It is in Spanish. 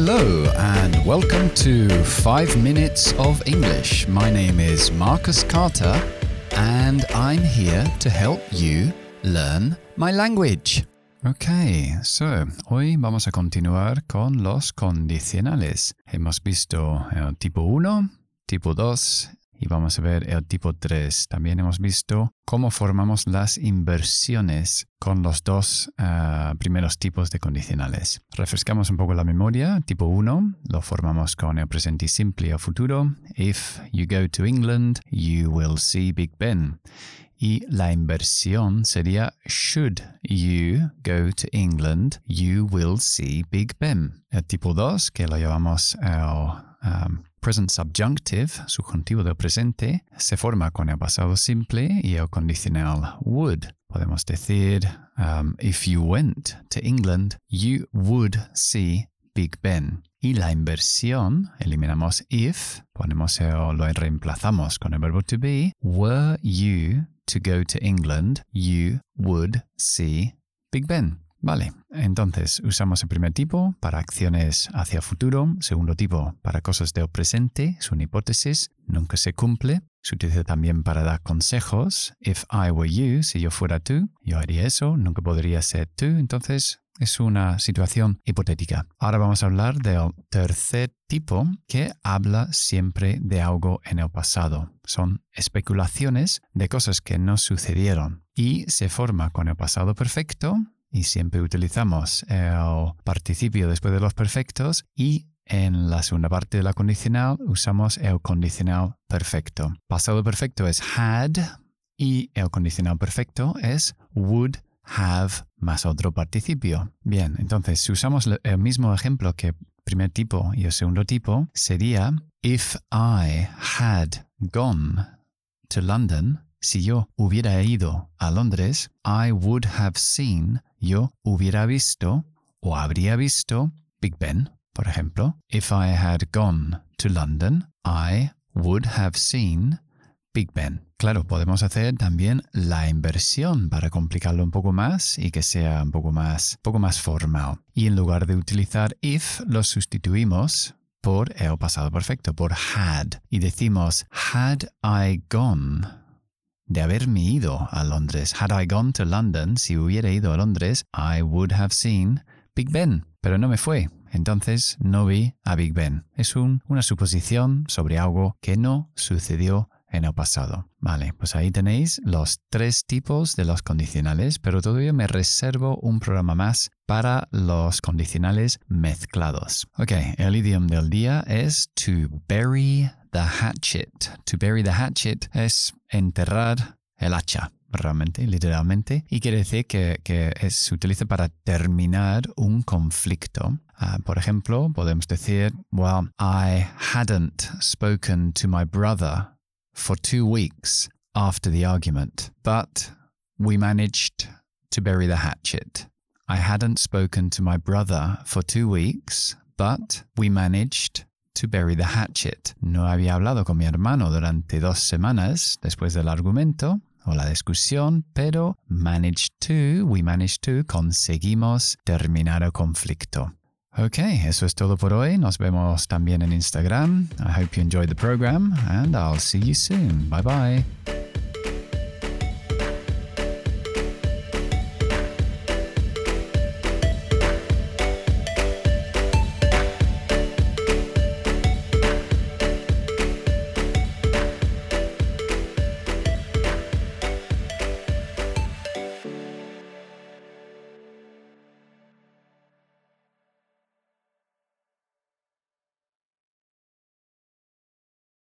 Hello, and welcome to 5 Minutes of English. My name is Marcus Carter, and I'm here to help you learn my language. Ok, so hoy vamos a continuar con los condicionales. Hemos visto el tipo 1, tipo 2 y vamos a ver el tipo 3. También hemos visto cómo formamos las inversiones con los dos ah, primeros tipos de condicionales. Refrescamos un poco la memoria. Tipo 1 lo formamos con el presente simple o futuro. If you go to England, you will see Big Ben. Y la inversión sería should you go to England, you will see Big Ben. El tipo 2, que lo llamamos el um, present subjunctive, subjuntivo del presente, se forma con el pasado simple y el condicional would. Podemos decir, um, if you went to England, you would see Big Ben. Y la inversión, eliminamos if, ponemos el, lo reemplazamos con el verbo to be. Were you to go to England, you would see Big Ben. Vale, entonces usamos el primer tipo para acciones hacia futuro, segundo tipo para cosas del presente, es una hipótesis, nunca se cumple. Se utiliza también para dar consejos. If I were you, si yo fuera tú, yo haría eso, nunca podría ser tú, entonces es una situación hipotética. Ahora vamos a hablar del tercer tipo que habla siempre de algo en el pasado. Son especulaciones de cosas que no sucedieron y se forma con el pasado perfecto y siempre utilizamos el participio después de los perfectos y en la segunda parte de la condicional usamos el condicional perfecto. Pasado perfecto es had y el condicional perfecto es would have más otro participio. Bien, entonces si usamos el mismo ejemplo que primer tipo y el segundo tipo, sería if I had gone to London, si yo hubiera ido a Londres, I would have seen, yo hubiera visto o habría visto Big Ben, por ejemplo. If I had gone to London, I would have seen Big Ben. Claro, podemos hacer también la inversión para complicarlo un poco más y que sea un poco más, poco más formal. Y en lugar de utilizar if, lo sustituimos por el pasado perfecto, por had. Y decimos, had I gone de haberme ido a Londres. Had I gone to London, si hubiera ido a Londres, I would have seen Big Ben. Pero no me fue. Entonces no vi a Big Ben. Es una suposición sobre algo que no sucedió en el pasado. Vale, pues ahí tenéis los tres tipos de los condicionales, pero todavía me reservo un programa más para los condicionales mezclados. Ok, el idioma del día es to bury the hatchet. To bury the hatchet es enterrar el hacha, realmente, literalmente, y quiere decir que, que se utiliza para terminar un conflicto. Ah, por ejemplo, podemos decir, well, I hadn't spoken to my brother for two weeks after the argument, but we managed to bury the hatchet. I hadn't spoken to my brother for two weeks, but we managed to bury the hatchet. No había hablado con mi hermano durante dos semanas después del argumento o la discusión, pero managed to, we managed to, conseguimos terminar el conflicto. Ok, eso es todo por hoy. Nos vemos también en Instagram. I hope you enjoyed the program and I'll see you soon. Bye bye.